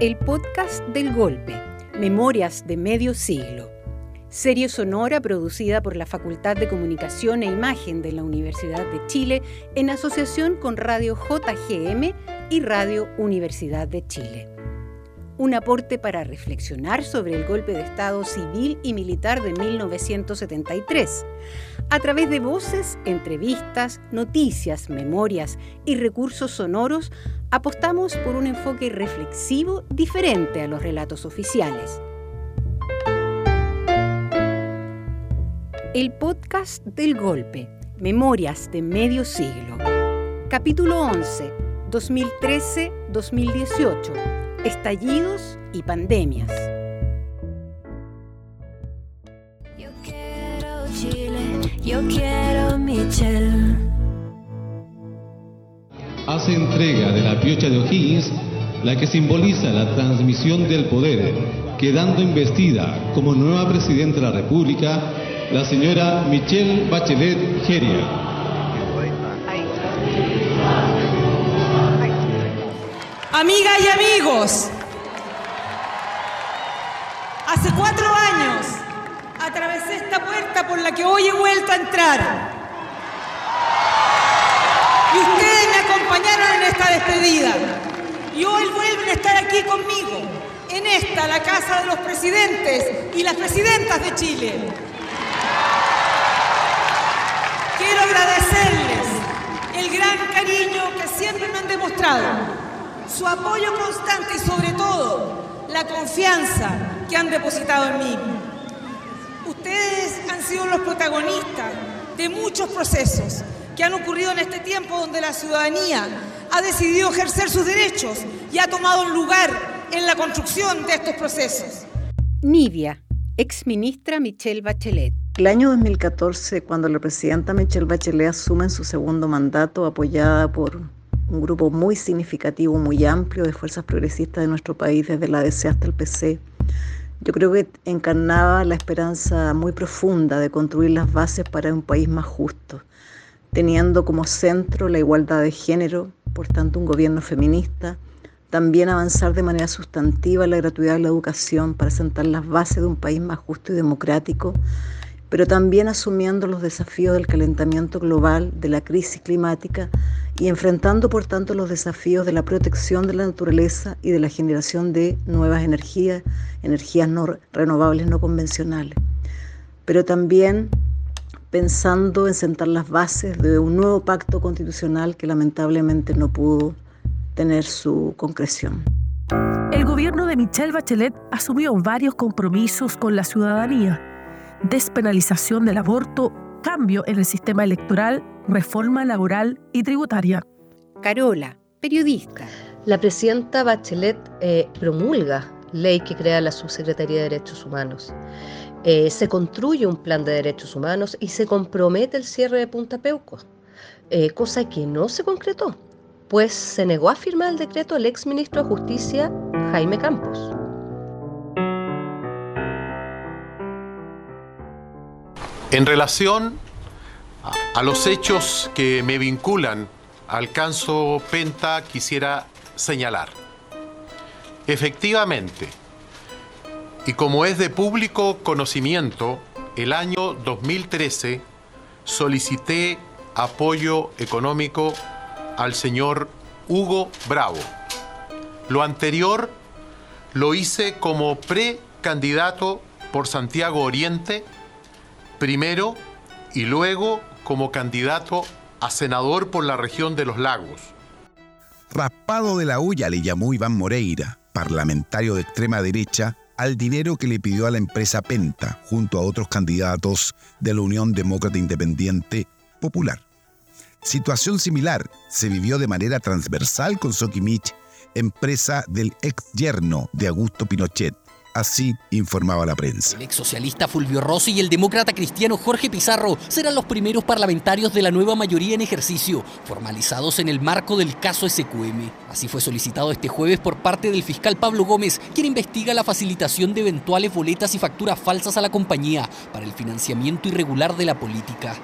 El podcast del golpe, Memorias de Medio Siglo. Serie sonora producida por la Facultad de Comunicación e Imagen de la Universidad de Chile en asociación con Radio JGM y Radio Universidad de Chile un aporte para reflexionar sobre el golpe de Estado civil y militar de 1973, a través de voces, entrevistas, noticias, memorias y recursos sonoros, apostamos por un enfoque reflexivo diferente a los relatos oficiales. El podcast del golpe, Memorias de Medio Siglo. Capítulo 11, 2013-2018 estallidos y pandemias. Yo quiero Chile, yo quiero Michelle. Entrega de la piocha de O'Higgins, la que simboliza la transmisión del poder, quedando investida como nueva presidenta de la República la señora Michelle Bachelet Geria. Amigas y amigos, hace cuatro años atravesé esta puerta por la que hoy he vuelto a entrar. Despedida. Y hoy vuelven a estar aquí conmigo, en esta, la casa de los presidentes y las presidentas de Chile. Quiero agradecerles el gran cariño que siempre me han demostrado su apoyo constante y sobre todo la confianza que han depositado en mí. Ustedes han sido los protagonistas de muchos procesos que han ocurrido en este tiempo donde la ciudadanía ha decidido ejercer sus derechos y ha tomado un lugar en la construcción de estos procesos. Nivia, exministra Michelle Bachelet. El año 2014, cuando la presidenta Michelle Bachelet asume en su segundo mandato, apoyada por un grupo muy significativo, muy amplio de fuerzas progresistas de nuestro país, desde la DC hasta el PC. Yo creo que encarnaba la esperanza muy profunda de construir las bases para un país más justo, teniendo como centro la igualdad de género, por tanto un gobierno feminista, también avanzar de manera sustantiva la gratuidad de la educación para sentar las bases de un país más justo y democrático, pero también asumiendo los desafíos del calentamiento global, de la crisis climática y enfrentando por tanto los desafíos de la protección de la naturaleza y de la generación de nuevas energías, energías no renovables no convencionales. Pero también pensando en sentar las bases de un nuevo pacto constitucional que lamentablemente no pudo tener su concreción. El gobierno de Michelle Bachelet asumió varios compromisos con la ciudadanía despenalización del aborto, cambio en el sistema electoral, reforma laboral y tributaria. Carola, periodista. La presidenta Bachelet eh, promulga ley que crea la Subsecretaría de Derechos Humanos. Eh, se construye un plan de derechos humanos y se compromete el cierre de Punta Peuco, eh, cosa que no se concretó, pues se negó a firmar el decreto el exministro de Justicia, Jaime Campos. En relación a los hechos que me vinculan al caso Penta, quisiera señalar. Efectivamente, y como es de público conocimiento, el año 2013 solicité apoyo económico al señor Hugo Bravo. Lo anterior lo hice como precandidato por Santiago Oriente primero y luego como candidato a senador por la región de los lagos. Raspado de la olla le llamó Iván Moreira, parlamentario de extrema derecha, al dinero que le pidió a la empresa Penta junto a otros candidatos de la Unión Demócrata Independiente Popular. Situación similar se vivió de manera transversal con Sokimich, empresa del ex yerno de Augusto Pinochet, Así informaba la prensa. El ex socialista Fulvio Rossi y el demócrata cristiano Jorge Pizarro serán los primeros parlamentarios de la nueva mayoría en ejercicio, formalizados en el marco del caso SQM. Así fue solicitado este jueves por parte del fiscal Pablo Gómez, quien investiga la facilitación de eventuales boletas y facturas falsas a la compañía para el financiamiento irregular de la política.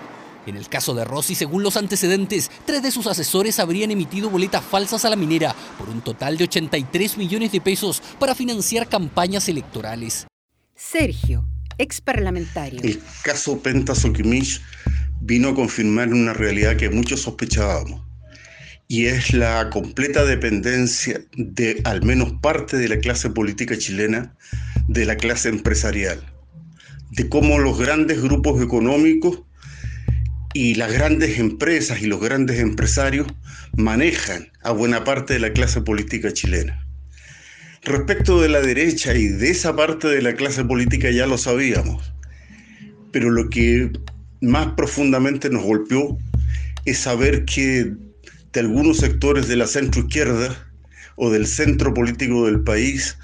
En el caso de Rossi, según los antecedentes, tres de sus asesores habrían emitido boletas falsas a la minera por un total de 83 millones de pesos para financiar campañas electorales. Sergio, ex parlamentario. El caso Penta Soquimich vino a confirmar una realidad que muchos sospechábamos y es la completa dependencia de al menos parte de la clase política chilena de la clase empresarial, de cómo los grandes grupos económicos y las grandes empresas y los grandes empresarios manejan a buena parte de la clase política chilena. Respecto de la derecha y de esa parte de la clase política ya lo sabíamos, pero lo que más profundamente nos golpeó es saber que de algunos sectores de la centroizquierda o del centro político del país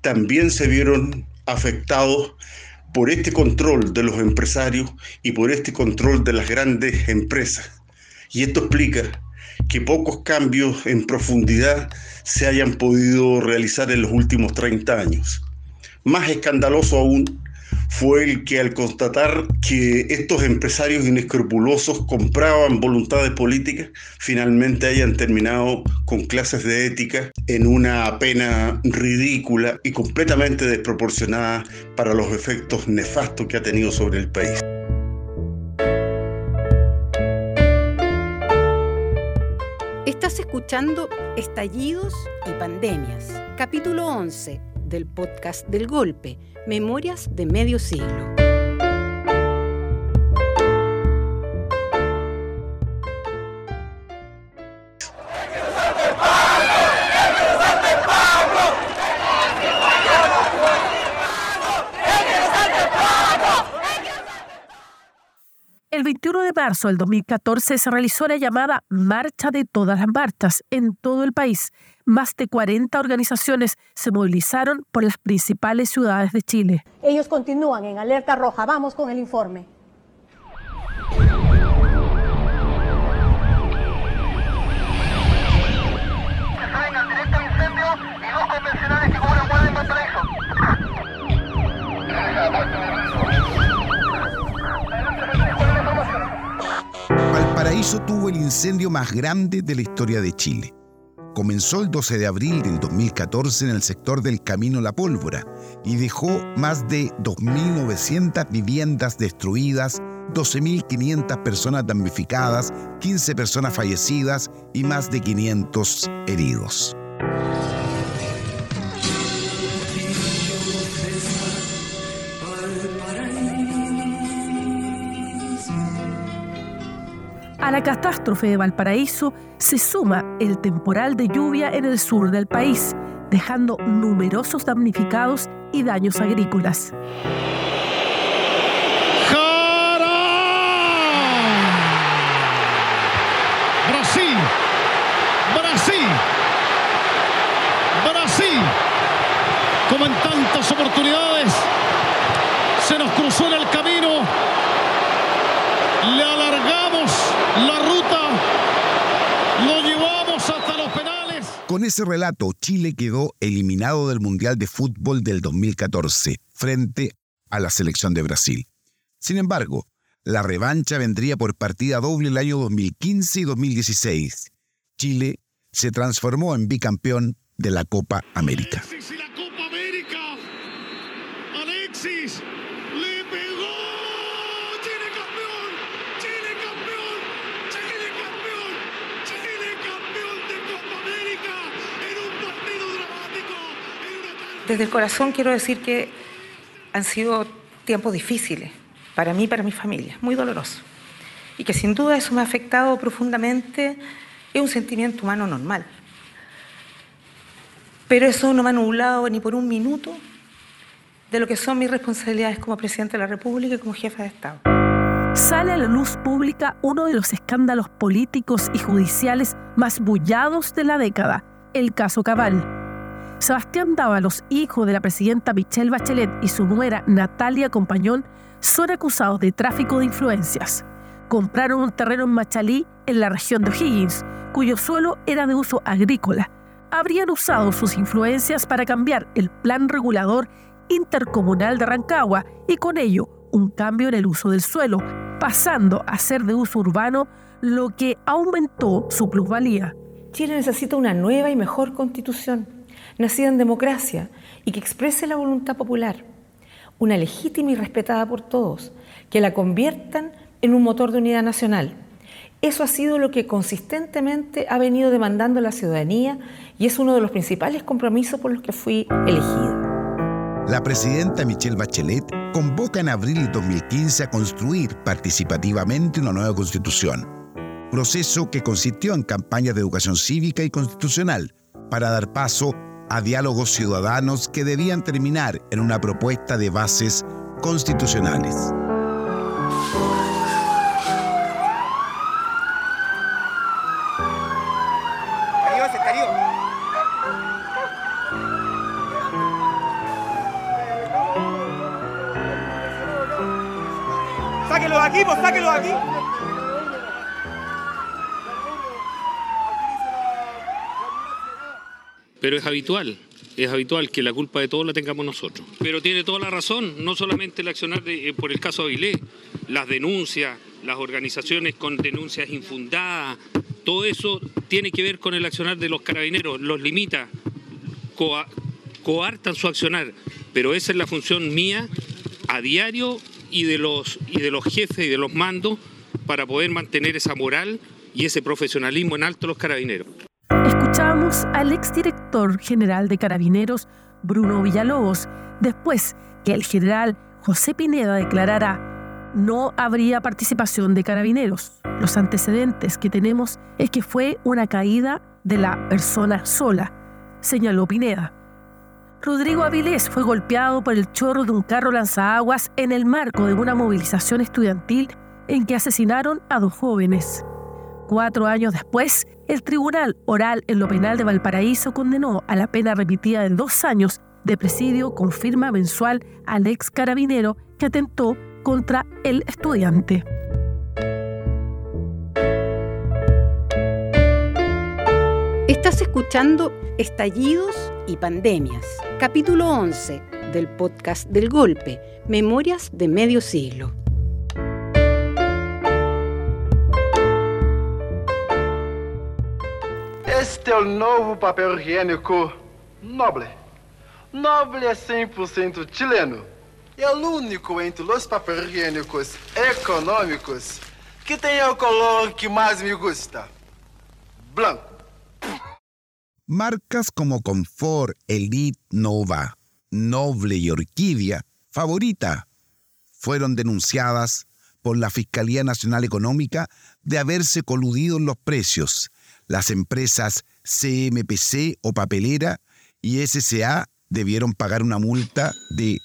también se vieron afectados por este control de los empresarios y por este control de las grandes empresas. Y esto explica que pocos cambios en profundidad se hayan podido realizar en los últimos 30 años. Más escandaloso aún fue el que al constatar que estos empresarios inescrupulosos compraban voluntades políticas, finalmente hayan terminado con clases de ética en una pena ridícula y completamente desproporcionada para los efectos nefastos que ha tenido sobre el país. Estás escuchando Estallidos y Pandemias, capítulo 11 del podcast del Golpe, Memorias de Medio Siglo. El 21 de marzo del 2014 se realizó la llamada Marcha de todas las marchas en todo el país. Más de 40 organizaciones se movilizaron por las principales ciudades de Chile. Ellos continúan en alerta roja. Vamos con el informe. Valparaíso tuvo el incendio más grande de la historia de Chile. Comenzó el 12 de abril del 2014 en el sector del Camino La Pólvora y dejó más de 2.900 viviendas destruidas, 12.500 personas damnificadas, 15 personas fallecidas y más de 500 heridos. A la catástrofe de Valparaíso se suma el temporal de lluvia en el sur del país, dejando numerosos damnificados y daños agrícolas. Brasil, Brasil, Brasil, como en tantas oportunidades, se nos cruzó en el camino, le alargamos la ruta, lo llevamos hasta los penales. Con ese relato, Chile quedó eliminado del Mundial de Fútbol del 2014 frente a la selección de Brasil. Sin embargo, la revancha vendría por partida doble el año 2015 y 2016. Chile se transformó en bicampeón de la Copa América. Alexis y la Copa América. Alexis le pegó. Chile campeón. Chile campeón. Chile campeón. Chile campeón de Copa América en un partido dramático. En una tarde- Desde el corazón quiero decir que han sido tiempos difíciles para mí y para mi familia, muy dolorosos. Y que sin duda eso me ha afectado profundamente, es un sentimiento humano normal. Pero eso no me ha nublado ni por un minuto de lo que son mis responsabilidades como presidente de la República y como jefa de Estado. Sale a la luz pública uno de los escándalos políticos y judiciales más bullados de la década, el caso Cabal. Sebastián Dávalos, hijo de la presidenta Michelle Bachelet y su nuera Natalia Compañón, son acusados de tráfico de influencias. Compraron un terreno en Machalí, en la región de O'Higgins, cuyo suelo era de uso agrícola. Habrían usado sus influencias para cambiar el plan regulador intercomunal de Rancagua y con ello un cambio en el uso del suelo, pasando a ser de uso urbano, lo que aumentó su plusvalía. Chile necesita una nueva y mejor constitución, nacida en democracia y que exprese la voluntad popular, una legítima y respetada por todos, que la conviertan en un motor de unidad nacional. Eso ha sido lo que consistentemente ha venido demandando la ciudadanía y es uno de los principales compromisos por los que fui elegida. La presidenta Michelle Bachelet convoca en abril de 2015 a construir participativamente una nueva constitución, proceso que consistió en campañas de educación cívica y constitucional para dar paso a diálogos ciudadanos que debían terminar en una propuesta de bases constitucionales. Sáquenlo de aquí, pues aquí. Pero es habitual, es habitual que la culpa de todo la tengamos nosotros. Pero tiene toda la razón, no solamente el accionar eh, por el caso Avilés, las denuncias, las organizaciones con denuncias infundadas, todo eso tiene que ver con el accionar de los carabineros, los limita, coa- coartan su accionar, pero esa es la función mía a diario y de los, y de los jefes y de los mandos para poder mantener esa moral y ese profesionalismo en alto los carabineros. Escuchamos al exdirector general de Carabineros, Bruno Villalobos, después que el general José Pineda declarara no habría participación de carabineros. Los antecedentes que tenemos es que fue una caída de la persona sola, señaló Pineda. Rodrigo Avilés fue golpeado por el chorro de un carro lanzaguas en el marco de una movilización estudiantil en que asesinaron a dos jóvenes. Cuatro años después, el Tribunal Oral en lo Penal de Valparaíso condenó a la pena repetida de dos años de presidio con firma mensual al ex carabinero que atentó contra el estudiante. Estás escuchando Estallidos y Pandemias, capítulo 11 del podcast del Golpe, Memorias de Medio Siglo. Este é o novo papel higiênico Noble. Noble é 100% chileno. E é o único entre os papéis higiênicos econômicos que tem o color que mais me gusta. Blanco. Marcas como Confort, Elite, Nova, Noble y Orquídea, favorita, fueron denunciadas por la Fiscalía Nacional Económica de haberse coludido en los precios. Las empresas CMPC o Papelera y SCA debieron pagar una multa de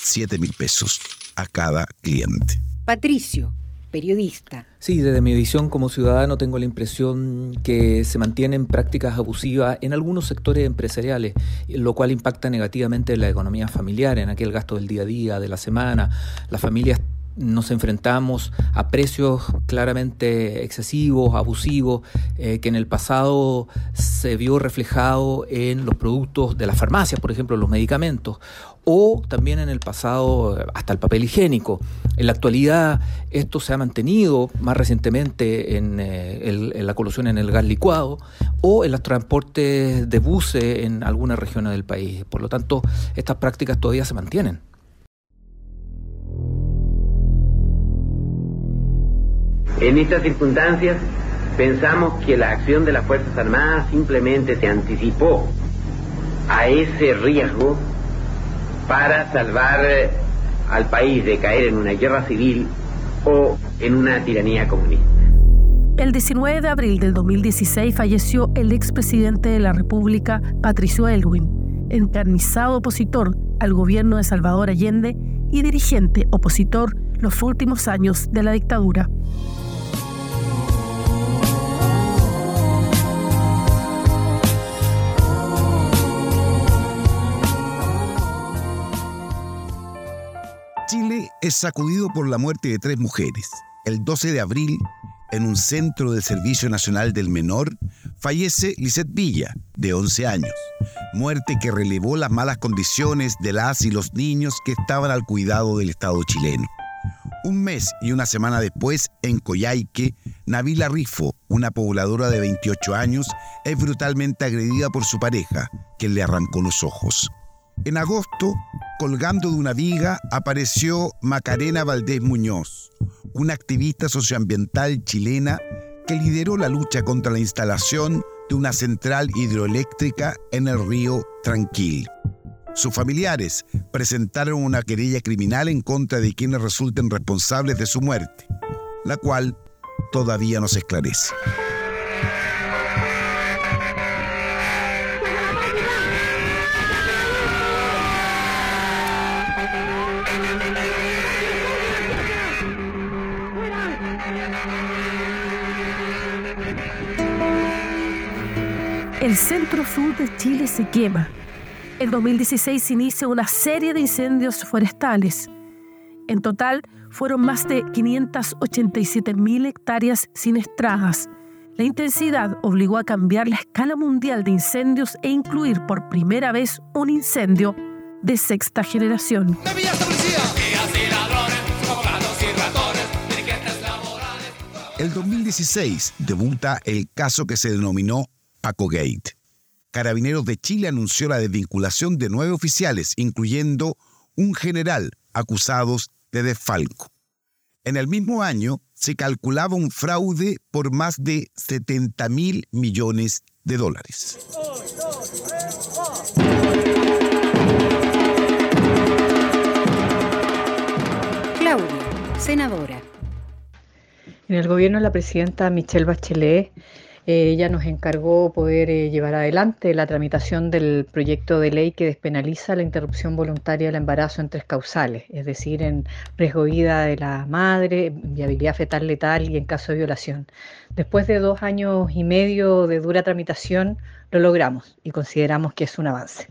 7 mil pesos a cada cliente. Patricio, periodista. Sí, desde mi visión como ciudadano tengo la impresión que se mantienen prácticas abusivas en algunos sectores empresariales, lo cual impacta negativamente en la economía familiar, en aquel gasto del día a día, de la semana. Las familias nos enfrentamos a precios claramente excesivos, abusivos, eh, que en el pasado se vio reflejado en los productos de las farmacias, por ejemplo, los medicamentos, o también en el pasado hasta el papel higiénico. En la actualidad esto se ha mantenido más recientemente en, eh, en la colusión en el gas licuado o en los transportes de buses en algunas regiones del país. Por lo tanto, estas prácticas todavía se mantienen. En estas circunstancias, pensamos que la acción de las Fuerzas Armadas simplemente se anticipó a ese riesgo para salvar eh, al país de caer en una guerra civil o en una tiranía comunista. El 19 de abril del 2016 falleció el expresidente de la República, Patricio Elwin, encarnizado opositor al gobierno de Salvador Allende y dirigente opositor los últimos años de la dictadura. Es sacudido por la muerte de tres mujeres. El 12 de abril, en un centro del Servicio Nacional del Menor, fallece Lisette Villa, de 11 años. Muerte que relevó las malas condiciones de las y los niños que estaban al cuidado del Estado chileno. Un mes y una semana después, en Coyhaique, Nabila Rifo, una pobladora de 28 años, es brutalmente agredida por su pareja, quien le arrancó los ojos. En agosto, colgando de una viga, apareció Macarena Valdés Muñoz, una activista socioambiental chilena que lideró la lucha contra la instalación de una central hidroeléctrica en el río Tranquil. Sus familiares presentaron una querella criminal en contra de quienes resulten responsables de su muerte, la cual todavía no se esclarece. El centro sur de Chile se quema. En 2016 se inicia una serie de incendios forestales. En total, fueron más de 587 mil hectáreas siniestradas. La intensidad obligó a cambiar la escala mundial de incendios e incluir por primera vez un incendio de sexta generación. El 2016 debuta el caso que se denominó Paco Gate. Carabineros de Chile anunció la desvinculación de nueve oficiales, incluyendo un general acusados de desfalco. En el mismo año se calculaba un fraude por más de 70 mil millones de dólares. Claudia, senadora. En el gobierno de la presidenta Michelle Bachelet, eh, ella nos encargó poder eh, llevar adelante la tramitación del proyecto de ley que despenaliza la interrupción voluntaria del embarazo en tres causales, es decir, en riesgo de vida de la madre, viabilidad fetal letal y en caso de violación. Después de dos años y medio de dura tramitación, lo logramos y consideramos que es un avance.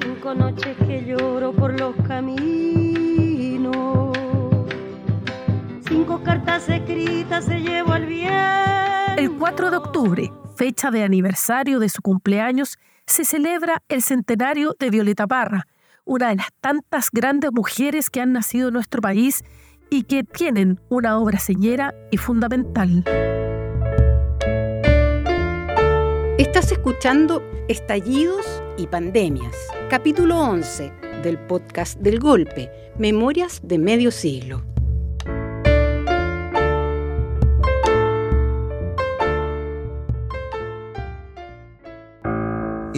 Cinco noches que lloro por los caminos. Cinco cartas escritas se al. El 4 de octubre, fecha de aniversario de su cumpleaños, se celebra el centenario de Violeta Parra, una de las tantas grandes mujeres que han nacido en nuestro país y que tienen una obra señera y fundamental. Estás escuchando Estallidos y Pandemias, capítulo 11 del podcast del Golpe, Memorias de Medio Siglo.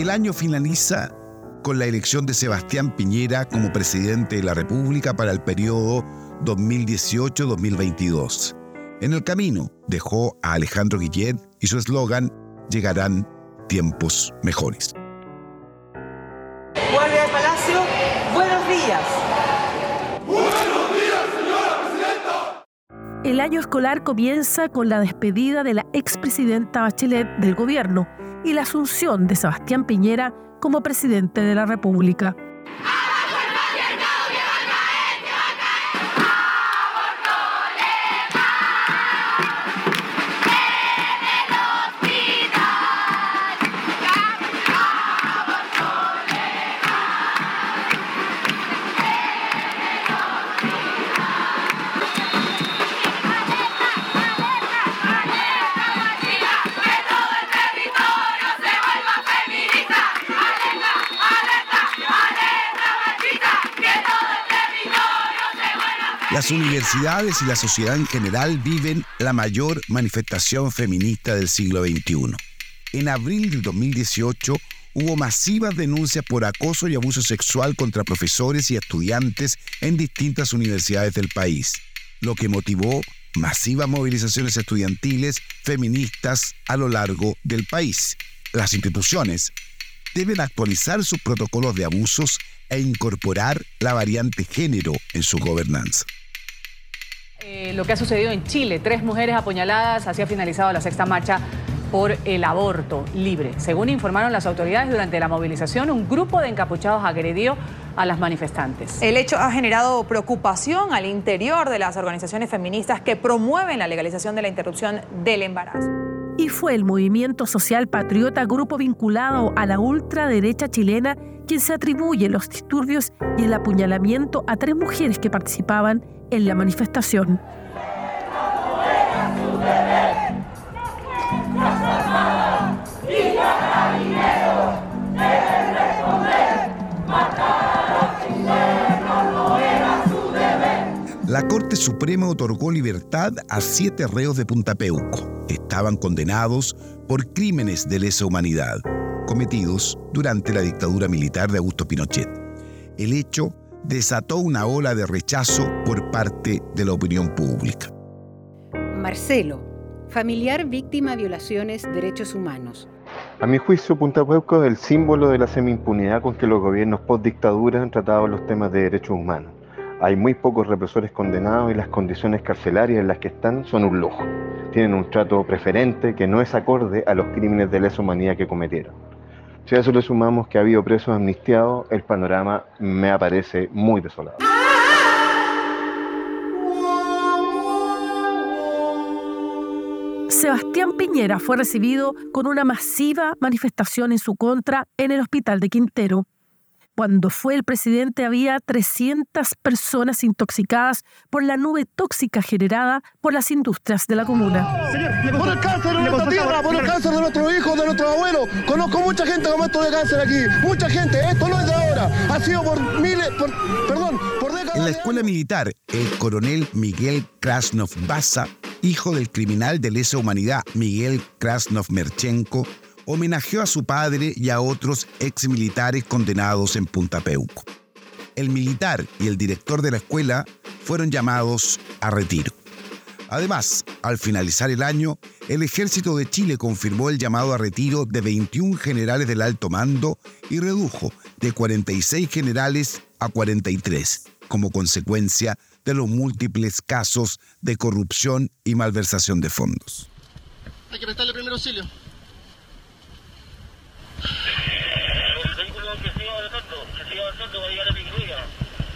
El año finaliza con la elección de Sebastián Piñera como presidente de la República para el periodo 2018-2022. En el camino dejó a Alejandro Guillet y su eslogan Llegarán tiempos mejores. Guardia de Palacio, buenos días. El año escolar comienza con la despedida de la expresidenta Bachelet del gobierno y la asunción de Sebastián Piñera como presidente de la República. Las universidades y la sociedad en general viven la mayor manifestación feminista del siglo XXI. En abril del 2018 hubo masivas denuncias por acoso y abuso sexual contra profesores y estudiantes en distintas universidades del país, lo que motivó masivas movilizaciones estudiantiles feministas a lo largo del país. Las instituciones deben actualizar sus protocolos de abusos e incorporar la variante género en su gobernanza. Eh, lo que ha sucedido en Chile, tres mujeres apuñaladas, así ha finalizado la sexta marcha por el aborto libre. Según informaron las autoridades durante la movilización, un grupo de encapuchados agredió a las manifestantes. El hecho ha generado preocupación al interior de las organizaciones feministas que promueven la legalización de la interrupción del embarazo. Y fue el movimiento social patriota, grupo vinculado a la ultraderecha chilena, quien se atribuye los disturbios y el apuñalamiento a tres mujeres que participaban en la manifestación. Corte Suprema otorgó libertad a siete reos de Punta Peuco. Estaban condenados por crímenes de lesa humanidad cometidos durante la dictadura militar de Augusto Pinochet. El hecho desató una ola de rechazo por parte de la opinión pública. Marcelo, familiar víctima de violaciones de derechos humanos. A mi juicio, Punta Peuco es el símbolo de la semi-impunidad con que los gobiernos post-dictadura han tratado los temas de derechos humanos. Hay muy pocos represores condenados y las condiciones carcelarias en las que están son un lujo. Tienen un trato preferente que no es acorde a los crímenes de lesa humanidad que cometieron. Si a eso le sumamos que ha habido presos amnistiados, el panorama me aparece muy desolado. Sebastián Piñera fue recibido con una masiva manifestación en su contra en el hospital de Quintero. Cuando fue el presidente había 300 personas intoxicadas por la nube tóxica generada por las industrias de la comuna. Por el cáncer de nuestra tierra, por el cáncer de nuestros hijos, de nuestros abuelos. Conozco mucha gente con esto de cáncer aquí. Mucha gente. Esto no es de ahora. Ha sido por miles, por, perdón, por décadas. En la escuela militar, el coronel Miguel Krasnov Baza, hijo del criminal de lesa humanidad Miguel Krasnov Merchenko, homenajeó a su padre y a otros exmilitares condenados en Punta Peuco. El militar y el director de la escuela fueron llamados a retiro. Además, al finalizar el año, el ejército de Chile confirmó el llamado a retiro de 21 generales del alto mando y redujo de 46 generales a 43, como consecuencia de los múltiples casos de corrupción y malversación de fondos. Hay que prestarle primer auxilio. El vehículo que siga avanzando, que siga avanzando va a llegar a Pigrilla.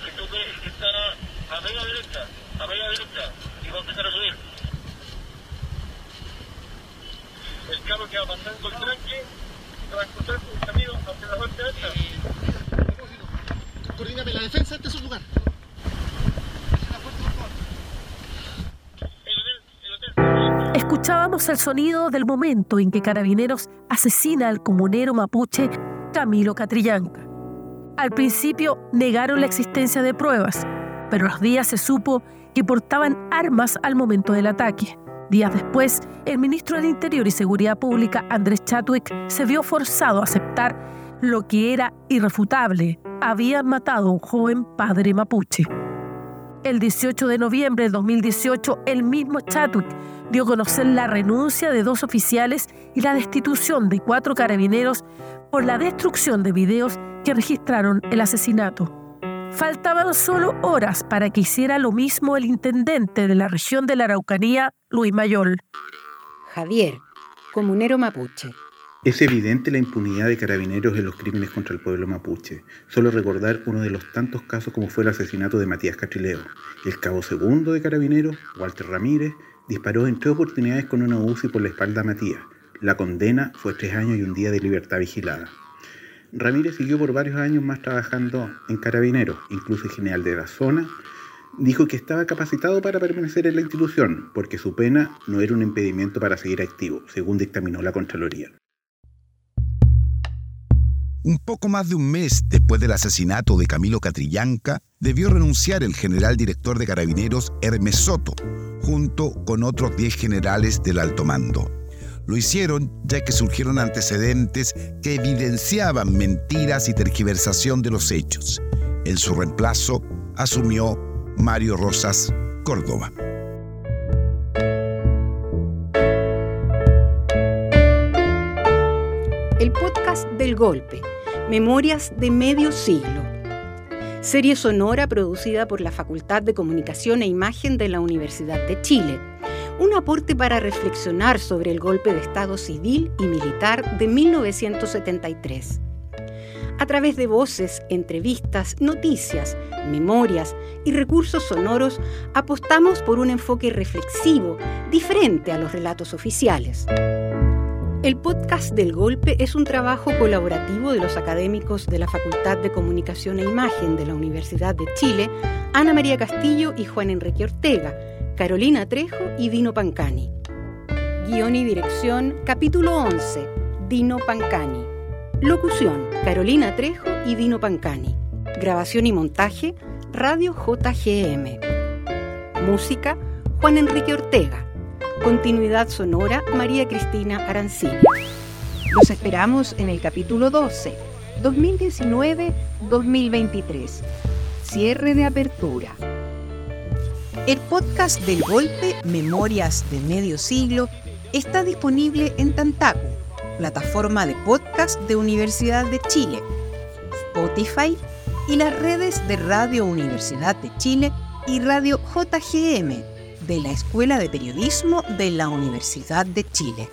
Que toque, que está a media derecha, a media derecha, y va a empezar a subir. El carro que va pasando el tranque, va a encontrar un camino hacia la parte alta. Coordíname la defensa, es su lugar. Escuchábamos el sonido del momento en que Carabineros asesina al comunero mapuche Camilo Catrillanca. Al principio negaron la existencia de pruebas, pero los días se supo que portaban armas al momento del ataque. Días después, el ministro del Interior y Seguridad Pública, Andrés Chatwick, se vio forzado a aceptar lo que era irrefutable. Habían matado a un joven padre mapuche. El 18 de noviembre de 2018, el mismo Chatwick dio a conocer la renuncia de dos oficiales y la destitución de cuatro carabineros por la destrucción de videos que registraron el asesinato. Faltaban solo horas para que hiciera lo mismo el intendente de la región de la Araucanía, Luis Mayol. Javier, comunero mapuche. Es evidente la impunidad de carabineros en los crímenes contra el pueblo mapuche. Solo recordar uno de los tantos casos como fue el asesinato de Matías Cachileo. El cabo segundo de carabineros, Walter Ramírez, disparó en tres oportunidades con una UCI por la espalda a Matías. La condena fue tres años y un día de libertad vigilada. Ramírez siguió por varios años más trabajando en carabineros, incluso el general de la zona. Dijo que estaba capacitado para permanecer en la institución, porque su pena no era un impedimento para seguir activo, según dictaminó la Contraloría. Un poco más de un mes después del asesinato de Camilo Catrillanca, debió renunciar el general director de carabineros Hermes Soto, junto con otros 10 generales del alto mando. Lo hicieron ya que surgieron antecedentes que evidenciaban mentiras y tergiversación de los hechos. En su reemplazo asumió Mario Rosas Córdoba. El podcast del golpe, Memorias de medio siglo. Serie sonora producida por la Facultad de Comunicación e Imagen de la Universidad de Chile. Un aporte para reflexionar sobre el golpe de Estado civil y militar de 1973. A través de voces, entrevistas, noticias, memorias y recursos sonoros, apostamos por un enfoque reflexivo, diferente a los relatos oficiales. El podcast del golpe es un trabajo colaborativo de los académicos de la Facultad de Comunicación e Imagen de la Universidad de Chile, Ana María Castillo y Juan Enrique Ortega, Carolina Trejo y Dino Pancani. Guión y dirección, capítulo 11, Dino Pancani. Locución, Carolina Trejo y Dino Pancani. Grabación y montaje, Radio JGM. Música, Juan Enrique Ortega. Continuidad sonora, María Cristina Arancilla. Los esperamos en el capítulo 12, 2019-2023. Cierre de apertura. El podcast del golpe Memorias de Medio Siglo está disponible en Tantaku, plataforma de podcast de Universidad de Chile, Spotify y las redes de Radio Universidad de Chile y Radio JGM de la Escuela de Periodismo de la Universidad de Chile.